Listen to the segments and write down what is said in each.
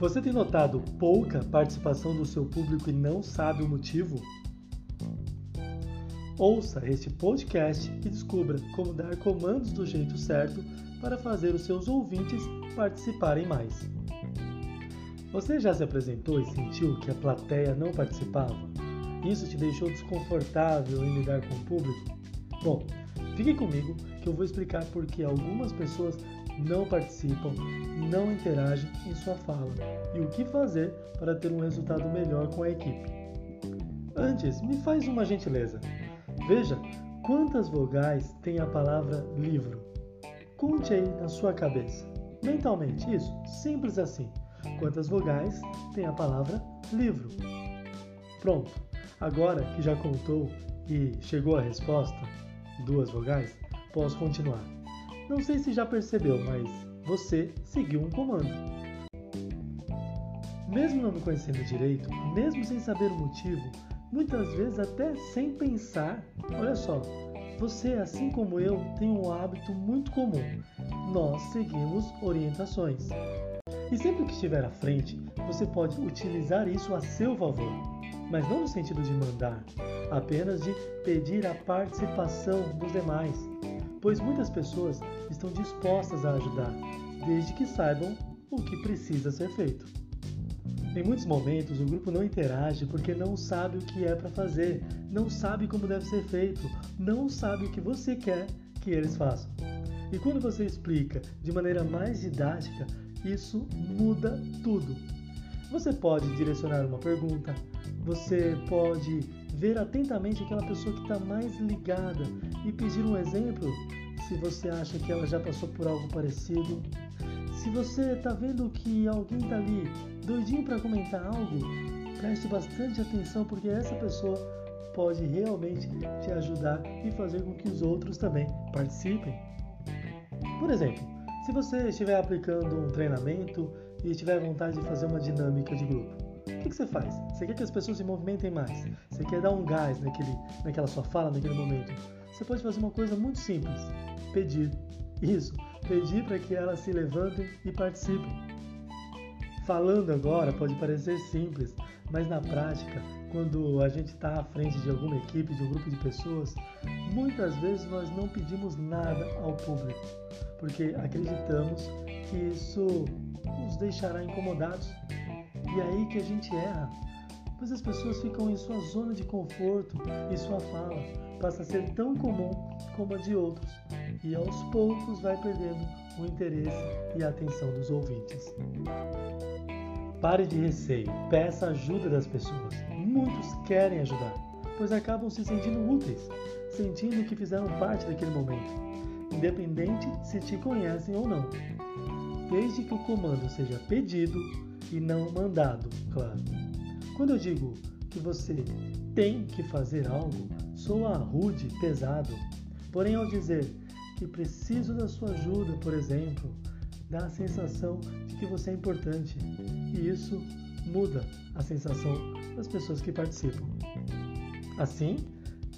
Você tem notado pouca participação do seu público e não sabe o motivo? Ouça este podcast e descubra como dar comandos do jeito certo para fazer os seus ouvintes participarem mais. Você já se apresentou e sentiu que a plateia não participava? Isso te deixou desconfortável em lidar com o público? Bom, fique comigo que eu vou explicar por que algumas pessoas não participam, não interagem em sua fala e o que fazer para ter um resultado melhor com a equipe. Antes, me faz uma gentileza. Veja quantas vogais tem a palavra livro. Conte aí na sua cabeça, mentalmente, isso, simples assim. Quantas vogais tem a palavra livro? Pronto. Agora que já contou e chegou a resposta, duas vogais, posso continuar. Não sei se já percebeu, mas você seguiu um comando. Mesmo não me conhecendo direito, mesmo sem saber o motivo, muitas vezes até sem pensar, olha só, você, assim como eu, tem um hábito muito comum. Nós seguimos orientações. E sempre que estiver à frente, você pode utilizar isso a seu favor, mas não no sentido de mandar, apenas de pedir a participação dos demais pois muitas pessoas estão dispostas a ajudar, desde que saibam o que precisa ser feito. Em muitos momentos, o grupo não interage porque não sabe o que é para fazer, não sabe como deve ser feito, não sabe o que você quer que eles façam. E quando você explica de maneira mais didática, isso muda tudo. Você pode direcionar uma pergunta, você pode ver atentamente aquela pessoa que está mais ligada e pedir um exemplo se você acha que ela já passou por algo parecido. Se você está vendo que alguém está ali doidinho para comentar algo, preste bastante atenção porque essa pessoa pode realmente te ajudar e fazer com que os outros também participem. Por exemplo, se você estiver aplicando um treinamento e tiver vontade de fazer uma dinâmica de grupo, o que, que, você faz? Você quer que as pessoas se movimentem mais? Você quer dar um gás naquele, naquela sua fala, naquele momento? Você pode fazer uma coisa muito simples: pedir. Isso, pedir para que elas se levantem e participem. Falando agora pode parecer simples, mas na prática, quando a gente está à frente de alguma equipe, de um grupo de pessoas, muitas vezes nós não pedimos nada ao público, porque acreditamos que isso os deixará incomodados e é aí que a gente erra, pois as pessoas ficam em sua zona de conforto e sua fala passa a ser tão comum como a de outros, e aos poucos vai perdendo o interesse e a atenção dos ouvintes. Pare de receio, peça ajuda das pessoas. Muitos querem ajudar, pois acabam se sentindo úteis, sentindo que fizeram parte daquele momento, independente se te conhecem ou não. Desde que o comando seja pedido, e não mandado, claro. Quando eu digo que você tem que fazer algo, soa rude, pesado. Porém, ao dizer que preciso da sua ajuda, por exemplo, dá a sensação de que você é importante e isso muda a sensação das pessoas que participam. Assim,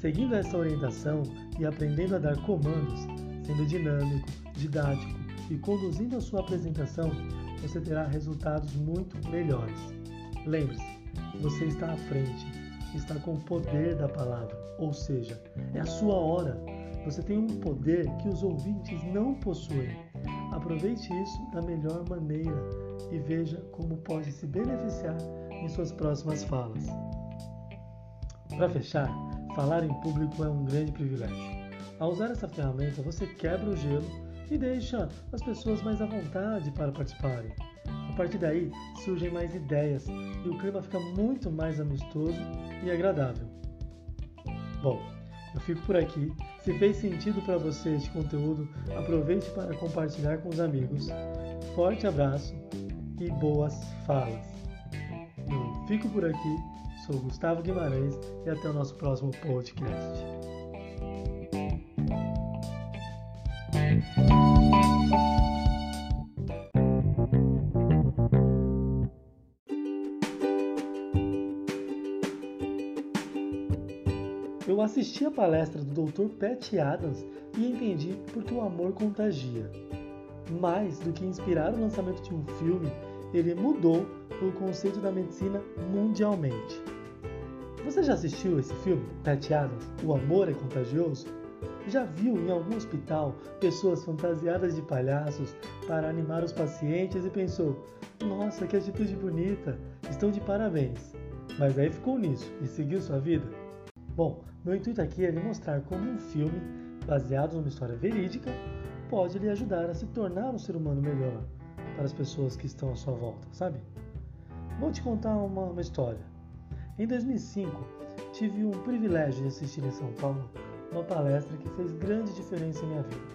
seguindo essa orientação e aprendendo a dar comandos, sendo dinâmico, didático e conduzindo a sua apresentação, você terá resultados muito melhores. Lembre-se, você está à frente, está com o poder da palavra, ou seja, é a sua hora. Você tem um poder que os ouvintes não possuem. Aproveite isso da melhor maneira e veja como pode se beneficiar em suas próximas falas. Para fechar, falar em público é um grande privilégio. Ao usar essa ferramenta, você quebra o gelo e deixa as pessoas mais à vontade para participarem. A partir daí surgem mais ideias e o clima fica muito mais amistoso e agradável. Bom, eu fico por aqui. Se fez sentido para você este conteúdo, aproveite para compartilhar com os amigos. Forte abraço e boas falas. Eu fico por aqui. Sou Gustavo Guimarães e até o nosso próximo podcast. Eu assisti a palestra do Dr. Pat Adams e entendi porque o amor contagia. Mais do que inspirar o lançamento de um filme, ele mudou o conceito da medicina mundialmente. Você já assistiu esse filme, Pat Adams, O Amor é Contagioso? Já viu em algum hospital pessoas fantasiadas de palhaços para animar os pacientes e pensou: nossa, que atitude bonita, estão de parabéns. Mas aí ficou nisso e seguiu sua vida? Bom, meu intuito aqui é lhe mostrar como um filme baseado numa história verídica pode lhe ajudar a se tornar um ser humano melhor para as pessoas que estão à sua volta, sabe? Vou te contar uma, uma história. Em 2005, tive um privilégio de assistir em São Paulo uma palestra que fez grande diferença em minha vida,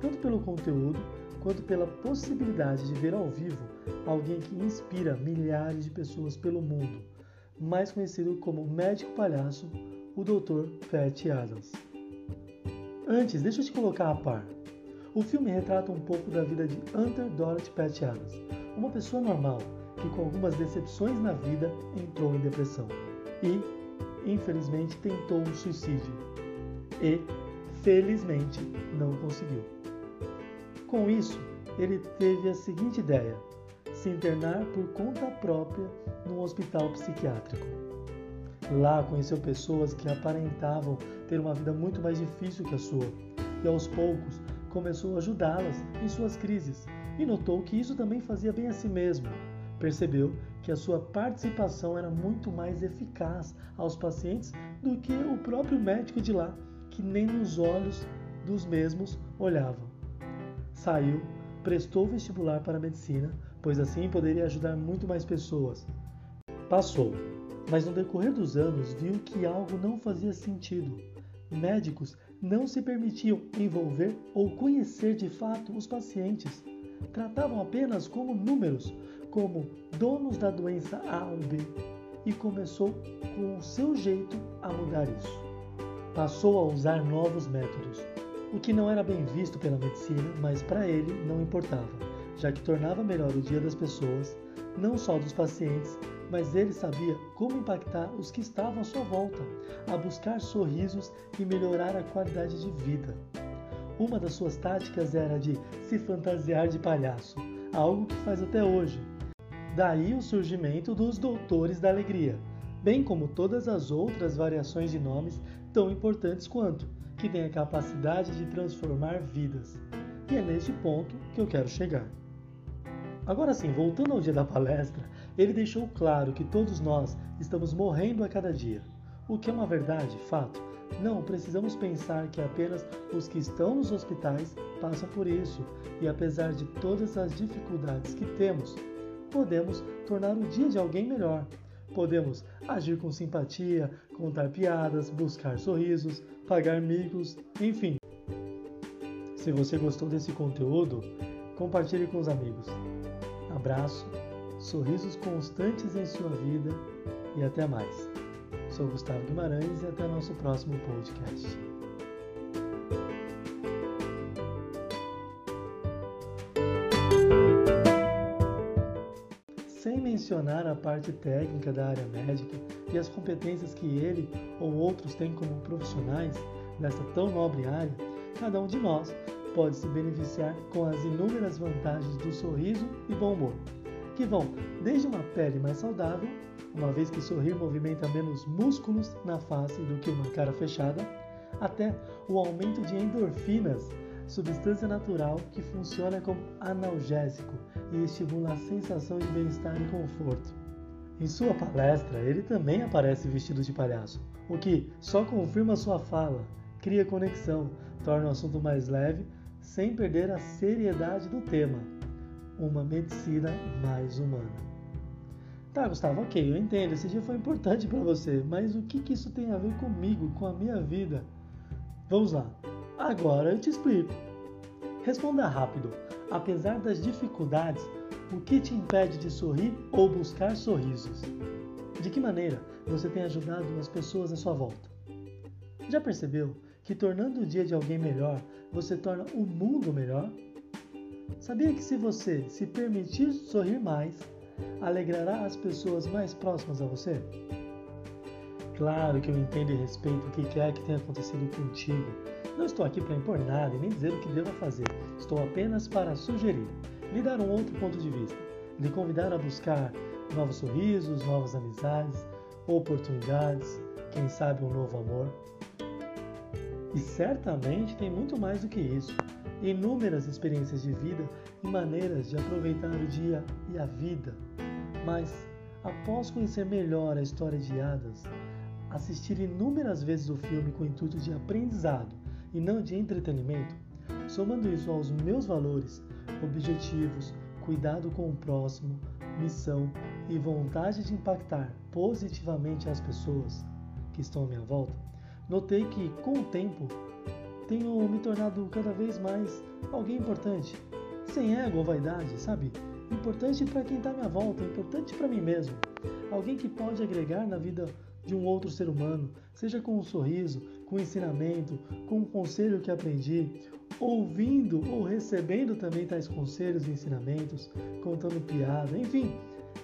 tanto pelo conteúdo quanto pela possibilidade de ver ao vivo alguém que inspira milhares de pessoas pelo mundo, mais conhecido como médico palhaço, o Dr. Pat Adams. Antes, deixa eu te colocar a par. O filme retrata um pouco da vida de Hunter Dorothy Pat Adams, uma pessoa normal que, com algumas decepções na vida, entrou em depressão e, infelizmente, tentou um suicídio e, felizmente, não conseguiu. Com isso, ele teve a seguinte ideia: se internar por conta própria num hospital psiquiátrico. Lá conheceu pessoas que aparentavam ter uma vida muito mais difícil que a sua, e aos poucos começou a ajudá-las em suas crises e notou que isso também fazia bem a si mesmo. Percebeu que a sua participação era muito mais eficaz aos pacientes do que o próprio médico de lá que nem nos olhos dos mesmos olhavam. Saiu, prestou vestibular para a medicina, pois assim poderia ajudar muito mais pessoas. Passou, mas no decorrer dos anos viu que algo não fazia sentido. Médicos não se permitiam envolver ou conhecer de fato os pacientes. Tratavam apenas como números, como donos da doença A ou B, e começou com o seu jeito a mudar isso passou a usar novos métodos, o que não era bem visto pela medicina, mas para ele não importava, já que tornava melhor o dia das pessoas, não só dos pacientes, mas ele sabia como impactar os que estavam à sua volta, a buscar sorrisos e melhorar a qualidade de vida. Uma das suas táticas era de se fantasiar de palhaço, algo que faz até hoje. Daí o surgimento dos Doutores da Alegria, bem como todas as outras variações de nomes tão importantes quanto, que têm a capacidade de transformar vidas. E é neste ponto que eu quero chegar. Agora sim, voltando ao dia da palestra, ele deixou claro que todos nós estamos morrendo a cada dia. O que é uma verdade, fato. Não precisamos pensar que apenas os que estão nos hospitais passam por isso, e apesar de todas as dificuldades que temos, podemos tornar o dia de alguém melhor, Podemos agir com simpatia, contar piadas, buscar sorrisos, pagar micos, enfim. Se você gostou desse conteúdo, compartilhe com os amigos. Abraço, sorrisos constantes em sua vida e até mais. Sou Gustavo Guimarães e até nosso próximo podcast. mencionar a parte técnica da área médica e as competências que ele ou outros têm como profissionais nessa tão nobre área, cada um de nós pode se beneficiar com as inúmeras vantagens do sorriso e bom humor, que vão desde uma pele mais saudável, uma vez que sorrir movimenta menos músculos na face do que uma cara fechada, até o aumento de endorfinas substância natural que funciona como analgésico e estimula a sensação de bem-estar e conforto. Em sua palestra, ele também aparece vestido de palhaço, o que só confirma sua fala, cria conexão, torna o assunto mais leve, sem perder a seriedade do tema. Uma medicina mais humana. Tá, Gustavo, ok, eu entendo, esse dia foi importante para você, mas o que, que isso tem a ver comigo, com a minha vida? Vamos lá. Agora eu te explico. Responda rápido. Apesar das dificuldades, o que te impede de sorrir ou buscar sorrisos? De que maneira você tem ajudado as pessoas à sua volta? Já percebeu que tornando o dia de alguém melhor, você torna o mundo melhor? Sabia que se você se permitir sorrir mais, alegrará as pessoas mais próximas a você? Claro que eu entendo e respeito o que quer que tenha acontecido contigo. Não estou aqui para impor nada e nem dizer o que deva fazer. Estou apenas para sugerir, lhe dar um outro ponto de vista. lhe convidar a buscar novos sorrisos, novas amizades, oportunidades, quem sabe um novo amor. E certamente tem muito mais do que isso. Inúmeras experiências de vida e maneiras de aproveitar o dia e a vida. Mas, após conhecer melhor a história de Hadas, assistir inúmeras vezes o filme com o intuito de aprendizado e não de entretenimento, somando isso aos meus valores, objetivos, cuidado com o próximo, missão e vontade de impactar positivamente as pessoas que estão à minha volta, notei que, com o tempo, tenho me tornado cada vez mais alguém importante, sem ego ou vaidade, sabe? Importante para quem está à minha volta, importante para mim mesmo. Alguém que pode agregar na vida de um outro ser humano, seja com um sorriso, com um ensinamento, com um conselho que aprendi, ouvindo ou recebendo também tais conselhos e ensinamentos, contando piada, enfim,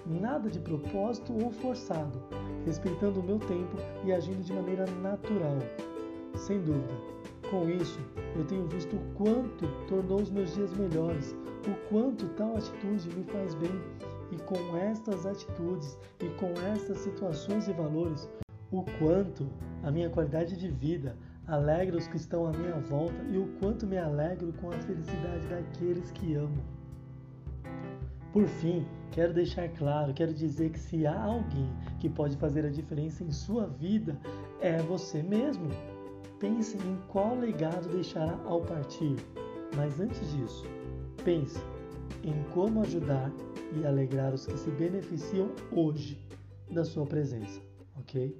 nada de propósito ou forçado, respeitando o meu tempo e agindo de maneira natural. Sem dúvida, com isso eu tenho visto o quanto tornou os meus dias melhores, o quanto tal atitude me faz bem e com estas atitudes e com estas situações e valores, o quanto a minha qualidade de vida alegra os que estão à minha volta e o quanto me alegro com a felicidade daqueles que amo. Por fim, quero deixar claro, quero dizer que se há alguém que pode fazer a diferença em sua vida, é você mesmo. Pense em qual legado deixará ao partir. Mas antes disso, pense em como ajudar e alegrar os que se beneficiam hoje da sua presença, ok?